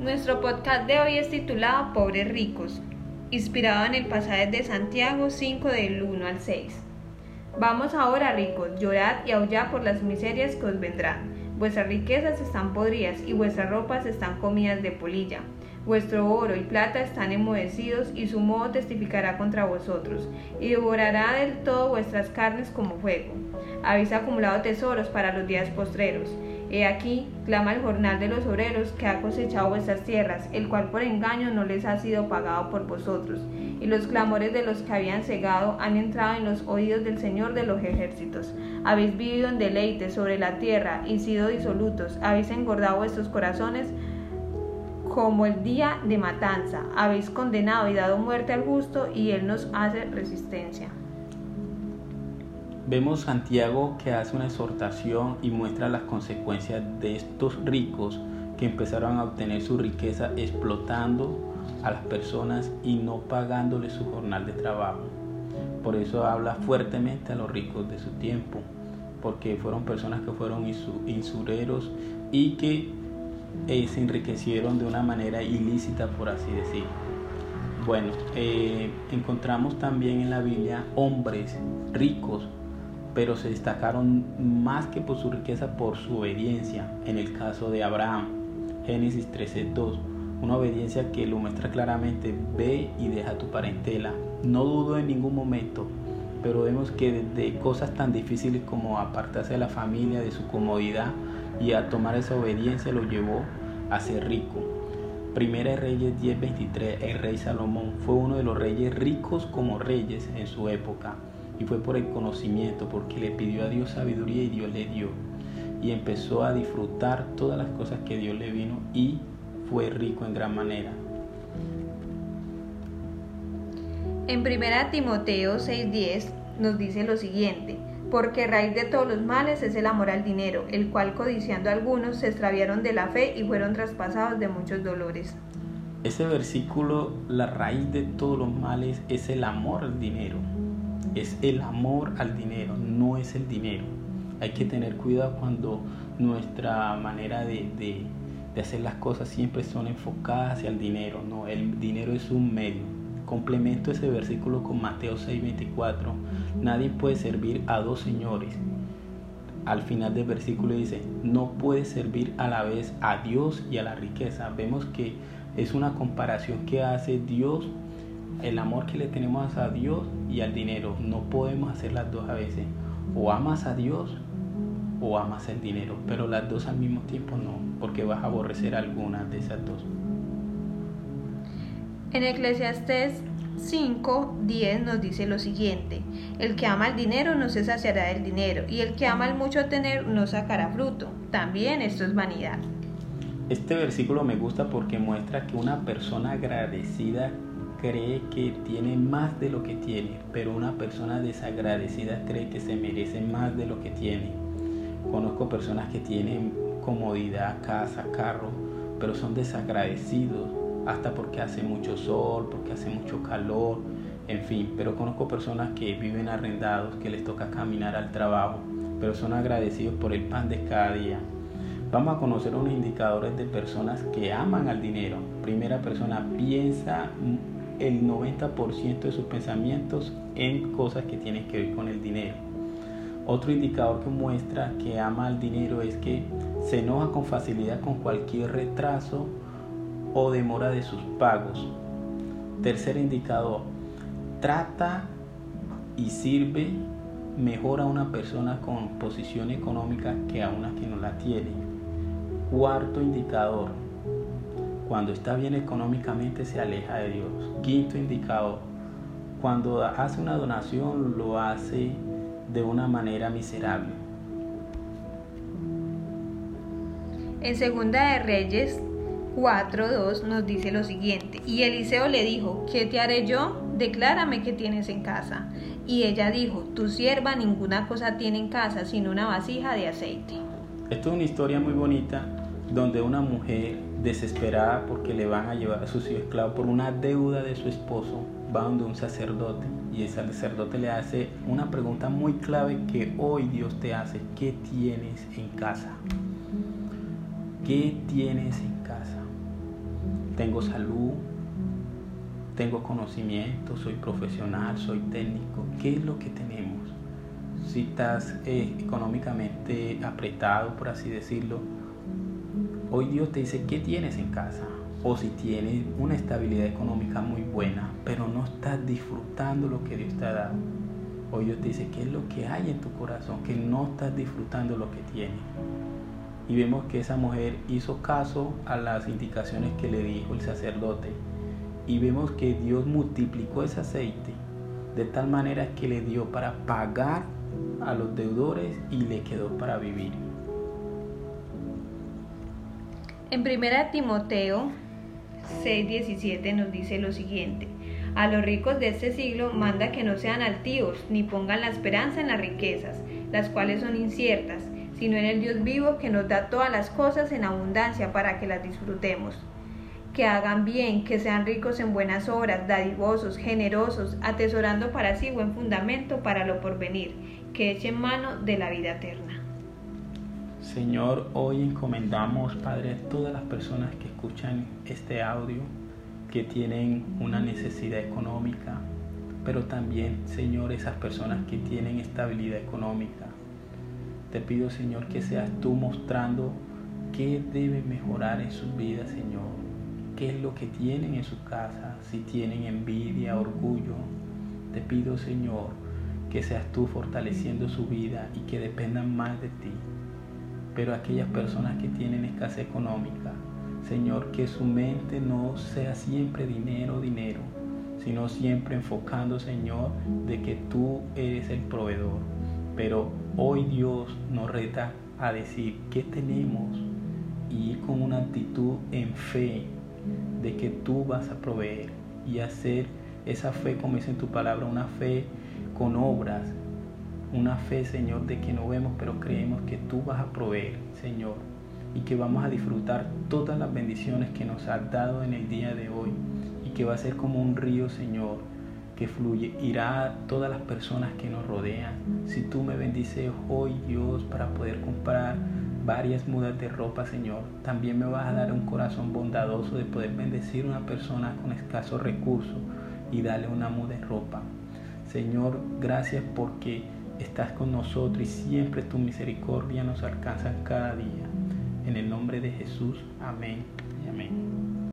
Nuestro podcast de hoy es titulado Pobres ricos, inspirado en el pasaje de Santiago 5 del 1 al 6. Vamos ahora ricos, llorad y aullad por las miserias que os vendrán. Vuestras riquezas están podridas y vuestras ropas están comidas de polilla. Vuestro oro y plata están enmohecidos y su modo testificará contra vosotros y devorará del todo vuestras carnes como fuego. Habéis acumulado tesoros para los días postreros. He aquí, clama el jornal de los obreros que ha cosechado vuestras tierras, el cual por engaño no les ha sido pagado por vosotros. Y los clamores de los que habían cegado han entrado en los oídos del Señor de los ejércitos. Habéis vivido en deleite sobre la tierra y sido disolutos. Habéis engordado vuestros corazones como el día de matanza. Habéis condenado y dado muerte al justo y él nos hace resistencia. Vemos Santiago que hace una exhortación y muestra las consecuencias de estos ricos que empezaron a obtener su riqueza explotando a las personas y no pagándoles su jornal de trabajo. Por eso habla fuertemente a los ricos de su tiempo, porque fueron personas que fueron insureros y que eh, se enriquecieron de una manera ilícita, por así decir. Bueno, eh, encontramos también en la Biblia hombres ricos pero se destacaron más que por su riqueza por su obediencia. En el caso de Abraham, Génesis 13:2, una obediencia que lo muestra claramente, ve y deja tu parentela. No dudo en ningún momento, pero vemos que desde cosas tan difíciles como apartarse de la familia, de su comodidad y a tomar esa obediencia lo llevó a ser rico. Primera de Reyes 10:23, el rey Salomón fue uno de los reyes ricos como reyes en su época y fue por el conocimiento, porque le pidió a Dios sabiduría y Dios le dio. Y empezó a disfrutar todas las cosas que Dios le vino y fue rico en gran manera. En 1 Timoteo 6:10 nos dice lo siguiente, porque raíz de todos los males es el amor al dinero, el cual codiciando algunos se extraviaron de la fe y fueron traspasados de muchos dolores. Ese versículo, la raíz de todos los males es el amor al dinero es el amor al dinero, no es el dinero. Hay que tener cuidado cuando nuestra manera de, hacer las cosas siempre son enfocadas hacia el dinero. No, el dinero es un medio. Complemento ese versículo con Mateo 6:24. Nadie puede servir a dos señores. Al final del versículo dice, no puede servir a la vez a Dios y a la riqueza. Vemos que es una comparación que hace Dios el amor que le tenemos a Dios y al dinero. No podemos hacer las dos a veces. O amas a Dios o amas el dinero, pero las dos al mismo tiempo no, porque vas a aborrecer alguna de esas dos. En Eclesiastes 5:10 nos dice lo siguiente: El que ama el dinero no se saciará del dinero, y el que ama el mucho tener no sacará fruto. También esto es vanidad. Este versículo me gusta porque muestra que una persona agradecida cree que tiene más de lo que tiene, pero una persona desagradecida cree que se merece más de lo que tiene. Conozco personas que tienen comodidad, casa, carro, pero son desagradecidos, hasta porque hace mucho sol, porque hace mucho calor, en fin. Pero conozco personas que viven arrendados, que les toca caminar al trabajo, pero son agradecidos por el pan de cada día. Vamos a conocer unos indicadores de personas que aman al dinero. Primera persona piensa el 90% de sus pensamientos en cosas que tienen que ver con el dinero. Otro indicador que muestra que ama al dinero es que se enoja con facilidad con cualquier retraso o demora de sus pagos. Tercer indicador, trata y sirve mejor a una persona con posición económica que a una que no la tiene. Cuarto indicador, cuando está bien económicamente se aleja de Dios. Quinto indicador, cuando hace una donación lo hace de una manera miserable. En Segunda de Reyes 4.2 nos dice lo siguiente, y Eliseo le dijo, ¿qué te haré yo? Declárame qué tienes en casa. Y ella dijo, tu sierva ninguna cosa tiene en casa sino una vasija de aceite. Esto es una historia muy bonita donde una mujer desesperada porque le van a llevar a su hijo esclavo por una deuda de su esposo, va donde un sacerdote y el sacerdote le hace una pregunta muy clave que hoy Dios te hace, ¿qué tienes en casa? ¿Qué tienes en casa? tengo salud, tengo conocimiento, soy profesional, soy técnico. ¿Qué es lo que tenemos? Si estás eh, económicamente apretado, por así decirlo, hoy Dios te dice, ¿qué tienes en casa? O si tienes una estabilidad económica muy buena, pero no estás disfrutando lo que Dios te ha dado. Hoy Dios te dice, ¿qué es lo que hay en tu corazón? Que no estás disfrutando lo que tienes. Y vemos que esa mujer hizo caso a las indicaciones que le dijo el sacerdote y vemos que Dios multiplicó ese aceite de tal manera que le dio para pagar a los deudores y le quedó para vivir. En 1 Timoteo 6:17 nos dice lo siguiente, a los ricos de este siglo manda que no sean altivos ni pongan la esperanza en las riquezas, las cuales son inciertas, sino en el Dios vivo que nos da todas las cosas en abundancia para que las disfrutemos que hagan bien, que sean ricos en buenas obras, dadivosos, generosos, atesorando para sí buen fundamento para lo porvenir, que echen mano de la vida eterna. Señor, hoy encomendamos, Padre, a todas las personas que escuchan este audio, que tienen una necesidad económica, pero también, Señor, esas personas que tienen estabilidad económica. Te pido, Señor, que seas tú mostrando qué debe mejorar en sus vidas, Señor qué es lo que tienen en su casa, si tienen envidia, orgullo. Te pido, Señor, que seas tú fortaleciendo su vida y que dependan más de ti. Pero aquellas personas que tienen escasez económica, Señor, que su mente no sea siempre dinero, dinero, sino siempre enfocando, Señor, de que tú eres el proveedor. Pero hoy Dios nos reta a decir qué tenemos y ir con una actitud en fe de que tú vas a proveer y hacer esa fe, como dice en tu palabra, una fe con obras, una fe, Señor, de que no vemos, pero creemos que tú vas a proveer, Señor, y que vamos a disfrutar todas las bendiciones que nos has dado en el día de hoy y que va a ser como un río, Señor, que fluye, irá a todas las personas que nos rodean. Si tú me bendices hoy, Dios, para poder comprar varias mudas de ropa, Señor. También me vas a dar un corazón bondadoso de poder bendecir a una persona con escasos recursos y darle una muda de ropa. Señor, gracias porque estás con nosotros y siempre tu misericordia nos alcanza cada día. En el nombre de Jesús, amén.